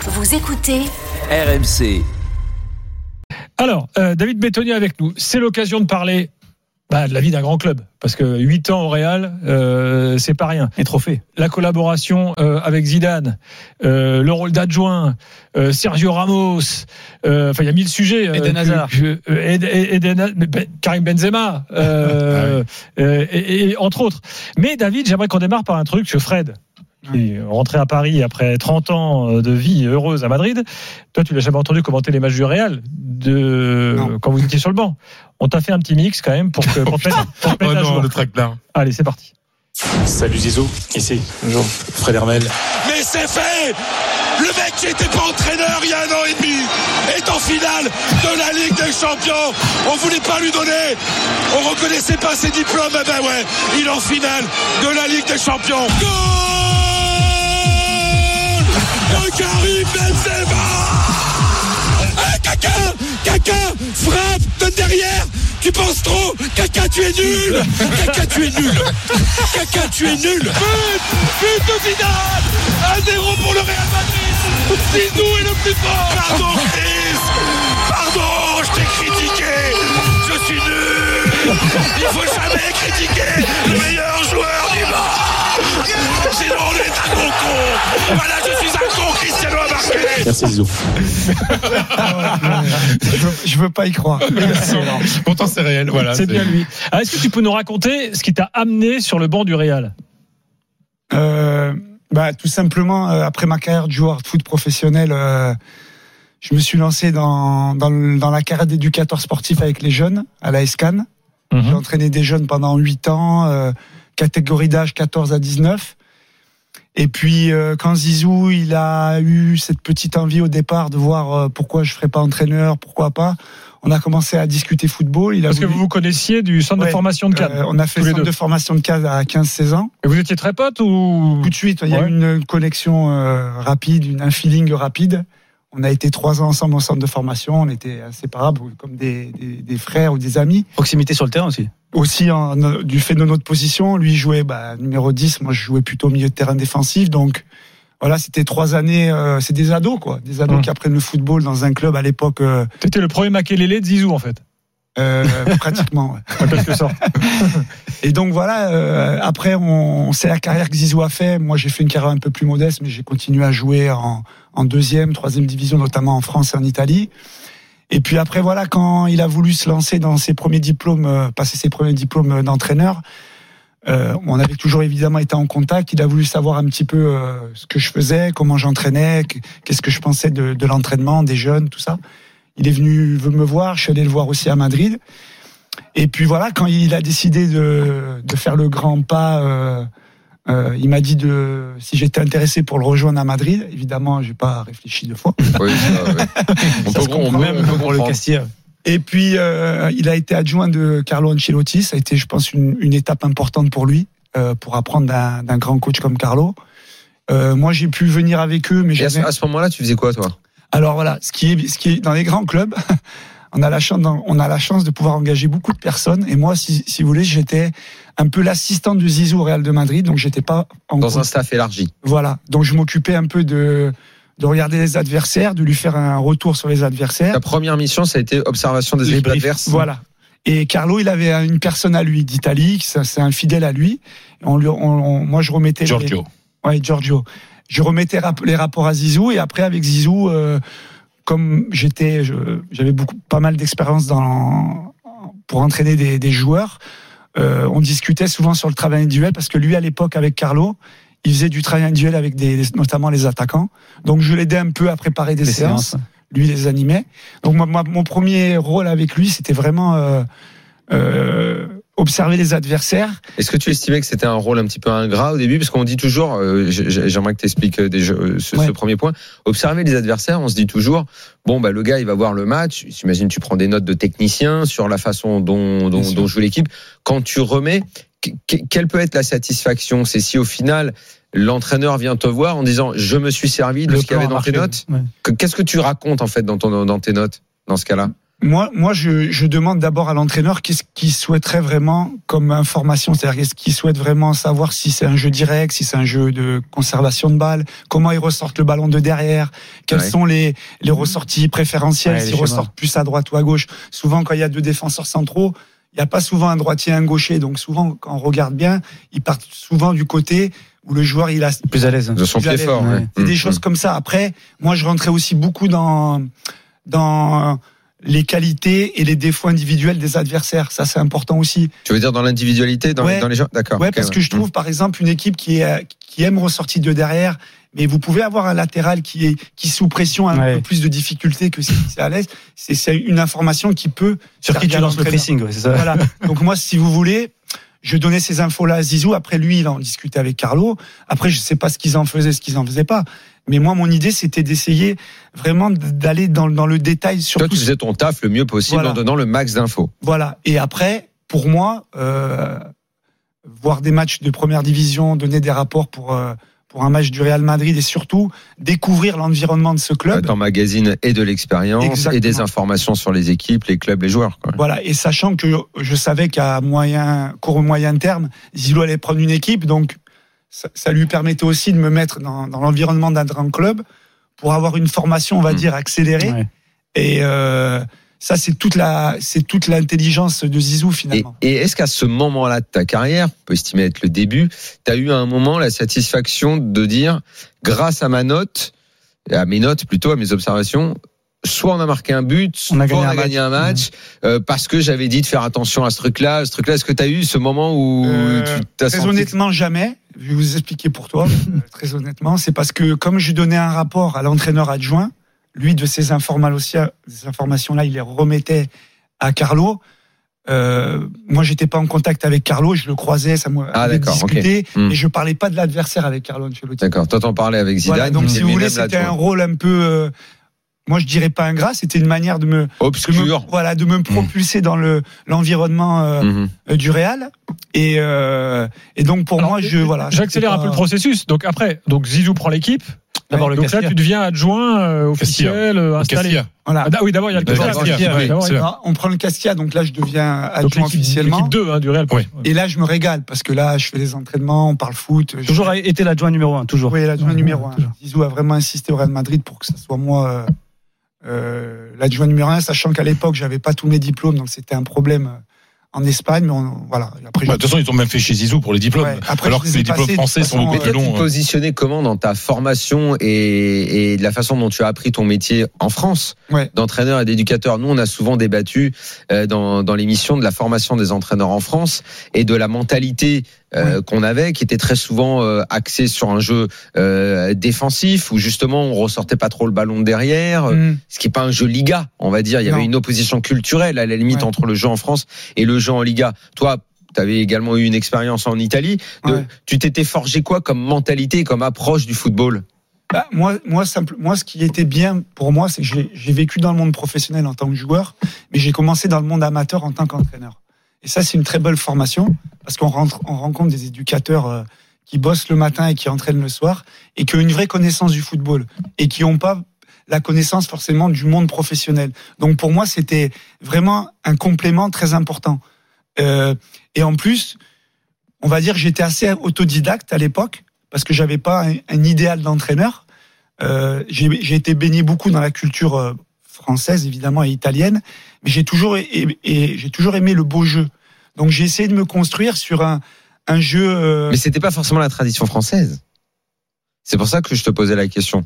Vous écoutez RMC. Alors, euh, David Bétonnier avec nous. C'est l'occasion de parler bah, de la vie d'un grand club. Parce que 8 ans au Real, euh, c'est pas rien. Et trophée. La collaboration euh, avec Zidane, euh, le rôle d'adjoint, euh, Sergio Ramos, euh, enfin il y a mille sujets. euh, Eden Hazard. que- Ed- Ed- Eden- Ben- Karim Benzema, euh, euh, et, et entre autres. Mais David, j'aimerais qu'on démarre par un truc sur Fred. Qui est rentré à Paris après 30 ans de vie heureuse à Madrid. Toi, tu l'as jamais entendu commenter les matchs du Real de Non. quand vous étiez sur le banc. On t'a fait un petit mix quand même pour, que, pour mettre, pour te mettre jour. traquenard. Allez, c'est parti. Salut Zizou, ici. Bonjour. Fred Hermel. Mais c'est fait Le mec qui était pas entraîneur il y a un an et demi est en finale de la Ligue des Champions. On voulait pas lui donner. On reconnaissait pas ses diplômes. Eh ben ouais, il est en finale de la Ligue des Champions. De Karim Benzema. Eh, Caca Caca Frappe de derrière. Tu penses trop. Caca, tu es nul. Caca, tu es nul. Caca, tu es nul. But But de Zidane. 1-0 pour le Real Madrid. Zizou est le plus fort. Pardon, Chris. Pardon, je t'ai critiqué. Je suis nul. Il faut jamais critiquer le meilleur joueur du monde. Sinon on est un gros con Voilà, je suis Merci Zizou je, veux, je veux pas y croire. Pourtant c'est réel, voilà. c'est bien lui. Ah, Est-ce que tu peux nous raconter ce qui t'a amené sur le banc du Real Euh, bah, tout simplement, euh, après ma carrière de joueur de foot professionnel, euh, je me suis lancé dans, dans, le- dans la carrière d'éducateur sportif avec les jeunes à la ESCAN. J'ai entraîné des jeunes pendant 8 ans, euh, catégorie d'âge 14 à 19. Et puis euh, quand Zizou, il a eu cette petite envie au départ de voir euh, pourquoi je ferais pas entraîneur, pourquoi pas, on a commencé à discuter football. Il a Parce que vous vous connaissiez du centre de formation de Cannes. Euh, on a fait le centre deux. de formation de CAD à 15-16 ans. Et vous étiez très potes ou? Tout de suite, il y a eu une connexion euh, rapide, une, un feeling rapide. On a été trois ans ensemble au centre de formation, on était inséparables, comme des, des, des frères ou des amis. Proximité sur le terrain aussi. Aussi, en, du fait de notre position, lui jouait bah, numéro 10, moi je jouais plutôt milieu de terrain défensif. Donc voilà, c'était trois années, euh, c'est des ados, quoi. Des ados Hum. qui apprennent le football dans un club à l'époque, euh, T'étais le premier Makelele de Zizou en fait, euh, pratiquement. ouais. en quelque sorte. Et donc voilà, euh, après, on, c'est la carrière que Zizou a fait. Moi, j'ai fait une carrière un peu plus modeste, mais j'ai continué à jouer en, en deuxième, troisième division, notamment en France et en Italie. Et puis après, voilà, quand il a voulu se lancer dans ses premiers diplômes, euh, passer ses premiers diplômes d'entraîneur, euh, on avait toujours évidemment été en contact. Il a voulu savoir un petit peu euh, ce que je faisais, comment j'entraînais, qu- qu'est-ce que je pensais de, de l'entraînement, des jeunes, tout ça. Il est venu me voir, je suis allé le voir aussi à Madrid. Et puis voilà, quand il a décidé de, de faire le grand pas, euh, euh, il m'a dit de si j'étais intéressé pour le rejoindre à Madrid. Évidemment, j'ai pas réfléchi deux fois. Oui, ça, ouais. On peut on même on peut pour le. Castilla. Et puis, euh, il a été adjoint de Carlo Ancelotti. Ça a été, je pense, une, une étape importante pour lui, euh, pour apprendre d'un grand coach comme Carlo. Euh, moi, j'ai pu venir avec eux, mais Et à ce, ce moment-là, tu faisais quoi, toi? Alors voilà, ce qui est, ce qui est dans les grands clubs, on a la chance, on a la chance de pouvoir engager beaucoup de personnes. Et moi, si, si vous voulez, j'étais un peu l'assistant de Zizou au Real de Madrid, donc j'étais pas en Dans un staff élargi. Voilà, donc je m'occupais un peu de de regarder les adversaires, de lui faire un retour sur les adversaires. Ta première mission, ça a été observation des Les équipes briefs, adverses. Voilà. Et Carlo, il avait une personne à lui d'Italie, c'est un fidèle à lui. On lui, on- on- moi, je remettais. les- Giorgio. Ouais, Giorgio. Je remettais rap- les rapports à Zizou et après avec Zizou, euh, comme j'étais, j'avais beaucoup, pas mal d'expérience dans pour entraîner des, des joueurs. euh, on discutait souvent sur le travail individuel parce que lui, à l'époque, avec Carlo, il faisait du travail individuel avec des, notamment les attaquants. Donc je l'aidais un peu à préparer des Les séances. séances. Lui les animait. Donc moi, moi, mon premier rôle avec lui, c'était vraiment euh, euh, observer les adversaires. Est-ce que tu estimais que c'était un rôle un petit peu ingrat au début? Parce qu'on dit toujours, euh, j'aimerais que tu expliques ce, ce Ouais. premier point, observer les adversaires, on se dit toujours, bon, bah, le gars, il va voir le match, j'imagine tu prends des notes de technicien sur la façon dont, dont, dont joue l'équipe. Quand tu remets, que- que- quelle peut être la satisfaction? C'est si au final, l'entraîneur vient te voir en disant, je me suis servi de Le ce qu'il y avait dans tes notes Ouais. Qu'est-ce que tu racontes en fait dans, ton, dans tes notes dans ce cas-là? Moi, moi, je, je demande d'abord à l'entraîneur qu'est-ce qu'il souhaiterait vraiment comme information, c'est-à-dire qu'est-ce qu'il souhaite vraiment savoir si c'est un jeu direct, si c'est un jeu de conservation de balle, comment ils ressortent le ballon de derrière, quelles Ouais. sont les, les ressorties préférentielles, s'ils ressortent plus à droite ou à gauche. Souvent, quand il y a deux défenseurs centraux, il n'y a pas souvent un droitier et un gaucher, donc souvent, quand on regarde bien, ils partent souvent du côté où le joueur il a Plus à l'aise. De son pied fort. ouais. c'est des Mmh, choses comme ça. Après, moi, je rentrais aussi beaucoup dans dans les qualités et les défauts individuels des adversaires. Ça, c'est important aussi. Tu veux dire dans l'individualité, dans, les- Ouais. dans les gens? D'accord. Ouais, parce que je trouve, par exemple, une équipe qui est qui aime ressortir de derrière, mais vous pouvez avoir un latéral qui est qui sous pression a un Ouais. peu plus de difficultés que si c'est à l'aise. C'est c'est une information qui peut Sur qui tu lances le pressing, ouais, c'est ça. Voilà. Donc moi, si vous voulez, je donnais ces infos-là à Zizou. Après, lui, il en discutait avec Carlo. Après, je sais pas ce qu'ils en faisaient, ce qu'ils en faisaient pas. Mais moi, mon idée, c'était d'essayer vraiment d'aller dans, dans le détail sur Toi, tout. tu faisais ton taf le mieux possible Voilà. en donnant le max d'infos. Voilà. Et après, pour moi, euh, voir des matchs de première division, donner des rapports pour euh, pour un match du Real Madrid et surtout découvrir l'environnement de ce club. Ton magazine et de l'expérience et des informations sur les équipes, les clubs, les joueurs. quoi. Voilà, et sachant que je savais qu'à moyen, court moyen terme, Zilou allait prendre une équipe, donc ça, ça lui permettait aussi de me mettre dans, dans l'environnement d'un grand club pour avoir une formation, on va Mm. dire, accélérée. Ouais. Et euh, ça, c'est toute la, c'est toute l'intelligence de Zizou Et, finalement. et est-ce qu'à ce moment-là de ta carrière, on peut estimer être le début, tu as eu à un moment la satisfaction de dire, grâce à ma note, à mes notes plutôt, à mes observations, soit on a marqué un but, soit On on a gagné un match. match, euh, parce que j'avais dit de faire attention à ce truc-là, ce truc-là. Est-ce que tu as eu ce moment où Euh, tu t'as Très senti honnêtement, jamais. Je vais vous expliquer pour toi. Euh, très honnêtement, c'est parce que comme je donnais un rapport à l'entraîneur adjoint, lui de ces informations, ces informations-là, il les remettait à Carlo. Euh, moi, j'étais pas en contact avec Carlo, je le croisais, ça m'a Ah, discuté, Hmm. et je parlais pas de l'adversaire avec Carlo Ancelotti. D'accord, toi t'en parlais avec Zidane. Voilà, donc si vous voulez, c'était un rôle un peu, euh, moi je dirais pas ingrat, c'était une manière de me, de me- obscur. voilà, de me propulser dans le l'environnement euh, Mhm. euh, du Real. Et, euh, et donc pour Alors, moi, je voilà. J'accélère un peu le processus. Donc après, donc Zizou prend l'équipe. D'abord le donc là, Castilla. tu deviens adjoint euh, officiel, euh, installé. Castilla. Voilà. Ah, oui, d'abord il y a le Castilla. Castilla, Oui, oui, d'abord, c'est il y a- vrai. Alors, on prend le Castia, donc là je deviens adjoint officiellement. l'équipe 2 hein, du Real. Oui. Et là je me régale parce que là je fais les entraînements, on parle foot. je- Toujours été l'adjoint numéro un, toujours. Oui, l'adjoint Ouais, numéro ouais, un. toujours. Zizou a vraiment insisté au Real Madrid pour que ce soit moi euh, l'adjoint numéro un, sachant qu'à l'époque j'avais pas tous mes diplômes, donc c'était un problème euh, en Espagne. Mais on, voilà. Après, Bah, De toute façon, ils t'ont même fait chez Zizou pour les diplômes. Ouais, après, alors que les diplômes français sont beaucoup euh, plus longs. te positionnais comment dans ta formation et, et de la façon dont tu as appris ton métier en France Ouais. d'entraîneur et d'éducateur? Nous, on a souvent débattu euh, dans, dans l'émission de la formation des entraîneurs en France et de la mentalité euh, qu'on avait, qui était très souvent euh, axée sur un jeu euh, défensif où justement on ressortait pas trop le ballon de derrière, euh, Hmm. ce qui est pas un jeu Liga, on va dire. Il y Non. avait une opposition culturelle à la limite Ouais. entre le jeu en France et le jeu en Liga. Toi, tu avais également eu une expérience en Italie. De- Ouais. Tu t'étais forgé quoi comme mentalité, comme approche du football? Bah, moi, moi, simple, moi, ce qui était bien pour moi, c'est que j'ai- vécu dans le monde professionnel en tant que joueur, mais j'ai commencé dans le monde amateur en tant qu'entraîneur. Et ça, c'est une très belle formation parce qu'on on rencontre des éducateurs euh, qui bossent le matin et qui entraînent le soir et qui ont une vraie connaissance du football et qui n'ont pas la connaissance forcément du monde professionnel. Donc pour moi, c'était vraiment un complément très important. Euh, et en plus, on va dire j'étais assez autodidacte à l'époque parce que j'avais pas un, idéal d'entraîneur. Euh, j'ai été baigné beaucoup dans la culture euh, française évidemment et italienne, mais j'ai toujours et, et j'ai toujours aimé le beau jeu. Donc j'ai essayé de me construire sur un un jeu. euh, Mais c'était pas forcément la tradition française. C'est pour ça que je te posais la question.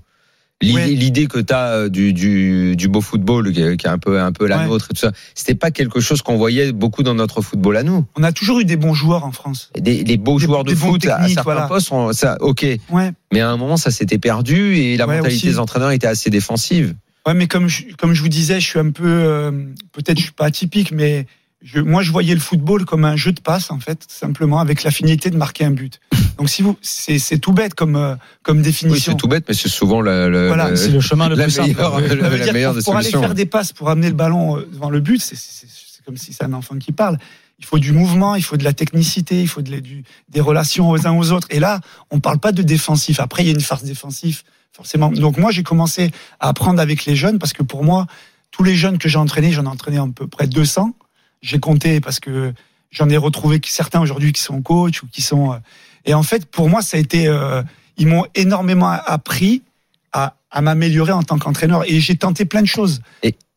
L'idée, que tu as du, du, du beau football, qui est un peu, un peu la Ouais. nôtre et tout ça, c'était pas quelque chose qu'on voyait beaucoup dans notre football à nous. on a toujours eu des bons joueurs en France. Des, les beaux Des- joueurs de des foot à- certains voilà. postes, on- ça, ok. Ouais. Mais à un moment, ça s'était perdu et la Ouais, mentalité aussi. des entraîneurs était assez défensive. Ouais, mais comme je, comme je vous disais, je suis un peu, euh, peut-être je suis pas atypique, mais je, moi, je voyais le football comme un jeu de passe, en fait, simplement avec la finalité de marquer un but. Donc, si vous, c'est c'est tout bête comme euh, comme Oui, définition. c'est tout bête, mais c'est souvent le, le- Voilà, le- C'est le chemin le la plus simple. meilleure, veut la dire meilleure des pour aller faire des passes, pour amener le ballon euh, devant le but, c'est- c'est c'est comme si c'est un enfant qui parle. Il faut du mouvement, il faut de la technicité, il faut de la- du- des relations aux uns aux autres. Et là, on parle pas de défensif. Après, il y a une farce défensive, forcément. Donc moi, j'ai commencé à apprendre avec les jeunes parce que pour moi, tous les jeunes que j'ai entraînés, j'en ai entraîné à peu près 200. J'ai compté parce que j'en ai retrouvé certains aujourd'hui qui sont coachs ou qui sont. euh, Et en fait, pour moi, ça a été. euh, Ils m'ont énormément appris à, à m'améliorer en tant qu'entraîneur. Et j'ai tenté plein de choses.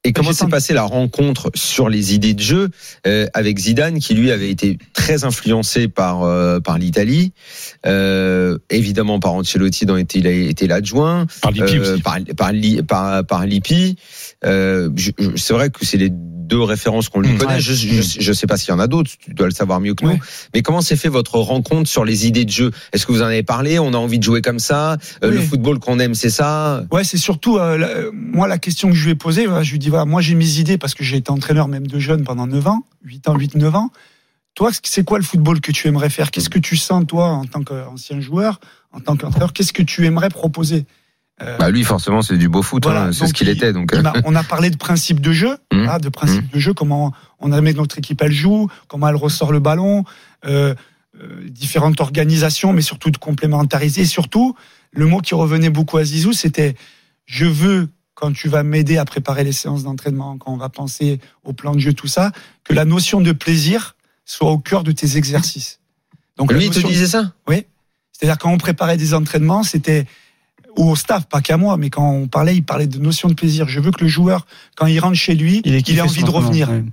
Et comment s'est passée la rencontre sur les idées de jeu euh, avec Zidane, qui lui avait été très influencé par euh, par l'Italie, euh, évidemment par Ancelotti, dont était, il a été l'adjoint, Par Lippi euh, aussi. par par, Li- par par Lippi. Euh, c'est vrai que c'est les deux références qu'on lui Mmh. connaît. Ouais. Je, je, je sais pas s'il y en a d'autres. Tu dois le savoir mieux que nous. Ouais. Mais comment s'est fait votre rencontre sur les idées de jeu? Est-ce que vous en avez parlé? On a envie de jouer comme ça Euh, Oui. Le football qu'on aime, c'est ça Ouais, c'est surtout euh, la- euh, moi la question que je lui ai posée. je lui dis voilà, moi j'ai mes idées parce que j'ai été entraîneur même de jeunes pendant 9 ans, 8 ans, 8 9 ans. Toi, c'est quoi le football que tu aimerais faire? Qu'est-ce que tu sens toi en tant qu'ancien joueur, en tant qu'entraîneur? Qu'est-ce que tu aimerais proposer? Euh, Bah lui, forcément, c'est du beau foot. Voilà, hein, c'est ce qu'il il- était. Donc, euh, on a parlé de principe de jeu, Mmh. hein, de principe de jeu, comment on que notre équipe elle joue, comment elle ressort le ballon, euh, euh, différentes organisations, mais surtout de complémentariser. Et surtout, le mot qui revenait beaucoup à Zizou, c'était je veux quand tu vas m'aider à préparer les séances d'entraînement, quand on va penser au plan de jeu, tout ça, que la notion de plaisir soit au cœur de tes exercices. Donc lui, il te disait ça? C'est-à-dire quand on préparait des entraînements, c'était ou au staff, pas qu'à moi, mais quand on parlait, il parlait de notion de plaisir. Je veux que le joueur, quand il rentre chez lui, il, kiffé ait envie de revenir. ouais.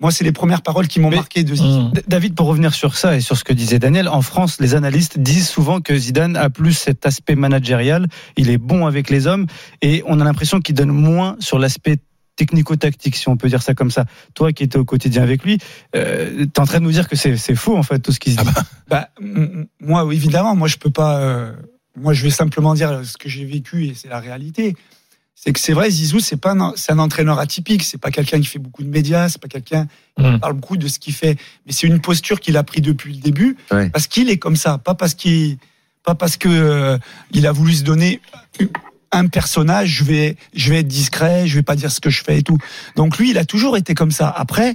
Moi, c'est les premières paroles qui m'ont marqué de. Mmh. D- David, pour revenir sur ça et sur ce que disait Daniel, en France, les analystes disent souvent que Zidane a plus cet aspect managérial, il est bon avec les hommes, et on a l'impression qu'il donne moins sur l'aspect technico-tactique, si on peut dire ça comme ça. Toi qui étais au quotidien avec lui, euh, t'es en train de nous dire que c'est faux en fait tout ce qu'il se dit. Bah, m- moi, évidemment, moi, je peux pas. euh, moi, je vais simplement dire ce que j'ai vécu et c'est la réalité. C'est que c'est vrai, Zizou, c'est pas un, c'est un entraîneur atypique. C'est pas quelqu'un qui fait beaucoup de médias. C'est pas quelqu'un qui Mm. parle beaucoup de ce qu'il fait. Mais c'est une posture qu'il a pris depuis le début, Ouais. parce qu'il est comme ça, pas parce qu'il, pas parce que euh, il a voulu se donner un personnage. Je vais, je vais être discret. Je vais pas dire ce que je fais et tout. Donc lui, il a toujours été comme ça. Après.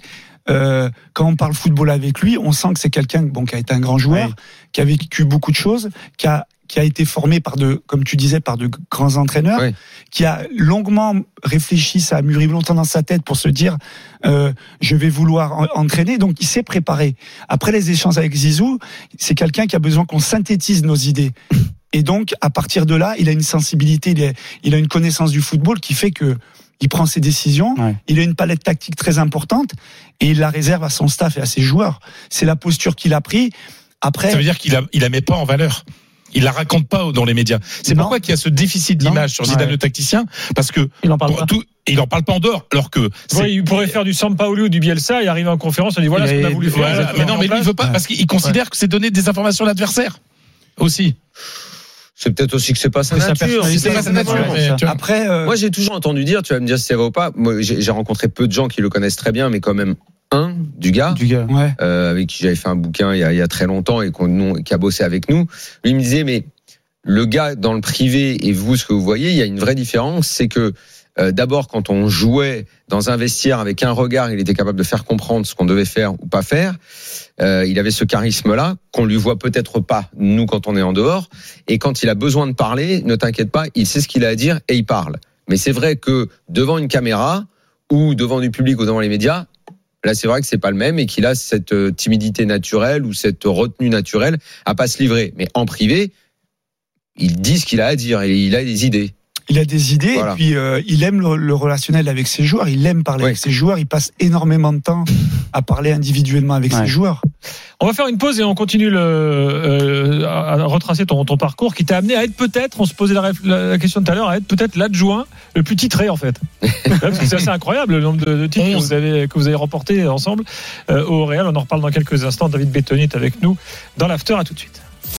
euh, quand on parle football avec lui, on sent que c'est quelqu'un bon, qui a été un grand joueur, Ouais. qui a vécu beaucoup de choses, qui a, qui a été formé par de, comme tu disais, par de grands entraîneurs, qui a longuement réfléchi, ça a mûri longtemps dans sa tête pour se dire, euh, je vais vouloir en- entraîner. Donc, il s'est préparé. Après les échanges avec Zizou, c'est quelqu'un qui a besoin qu'on synthétise nos idées. Et donc, à partir de là, il a une sensibilité, il, a une connaissance du football qui fait que il prend ses décisions. Ouais. Il a une palette tactique très importante et il la réserve à son staff et à ses joueurs. C'est la posture qu'il a pris. Après, Ça veut dire qu'il la, il la met pas en valeur. Il la raconte pas dans les médias. C'est pourquoi qu'il y a ce déficit d'image sur Zidane Ouais. le tacticien, parce que Il en parle pour pas. tout, il en parle pas en dehors, alors que Ouais, il pourrait faire du Sampaoli ou du Bielsa et arriver en conférence et dire voilà Il ce qu'on a voulu faire. Voilà, mais non, mais lui, il veut pas parce qu'il considère que c'est donner des informations à l'adversaire aussi. C'est peut-être aussi que c'est pas sa nature. C'est pas sa nature. Ça. après, euh, Moi, j'ai toujours entendu dire, tu vas me dire si c'est vrai ou pas. Moi, j'ai rencontré peu de gens qui le connaissent très bien, mais quand même un du gars. Du gars. ouais. euh, avec qui j'avais fait un bouquin il y a, il y a très longtemps et qu'on, nous, qui a bossé avec nous, lui il me disait mais le gars dans le privé et vous ce que vous voyez, il y a une vraie différence, c'est que euh, d'abord quand on jouait dans un vestiaire avec un regard, il était capable de faire comprendre ce qu'on devait faire ou pas faire. Euh, il avait ce charisme-là qu'on lui voit peut-être pas nous quand on est en dehors. Et quand il a besoin de parler, ne t'inquiète pas, il sait ce qu'il a à dire et il parle. Mais c'est vrai que devant une caméra ou devant du public ou devant les médias, Là, c'est vrai que c'est pas le même et qu'il a cette euh, timidité naturelle ou cette retenue naturelle à pas se livrer. Mais en privé, il dit ce qu'il a à dire et il a des idées. Il a des idées Voilà. et puis euh, il aime le, le relationnel avec ses joueurs. Il aime parler Oui. avec ses joueurs. Il passe énormément de temps à parler individuellement avec Ouais. ses joueurs. On va faire une pause et on continue le, euh, à retracer ton, ton parcours qui t'a amené à être peut-être, on se posait la, la- la question tout à l'heure, à être peut-être l'adjoint le plus titré en fait. C'est assez incroyable le nombre de, de titres que vous avez que vous avez remporté ensemble euh, au Real. On en reparle dans quelques instants. David Bettoni est avec nous dans l'after. À tout de suite.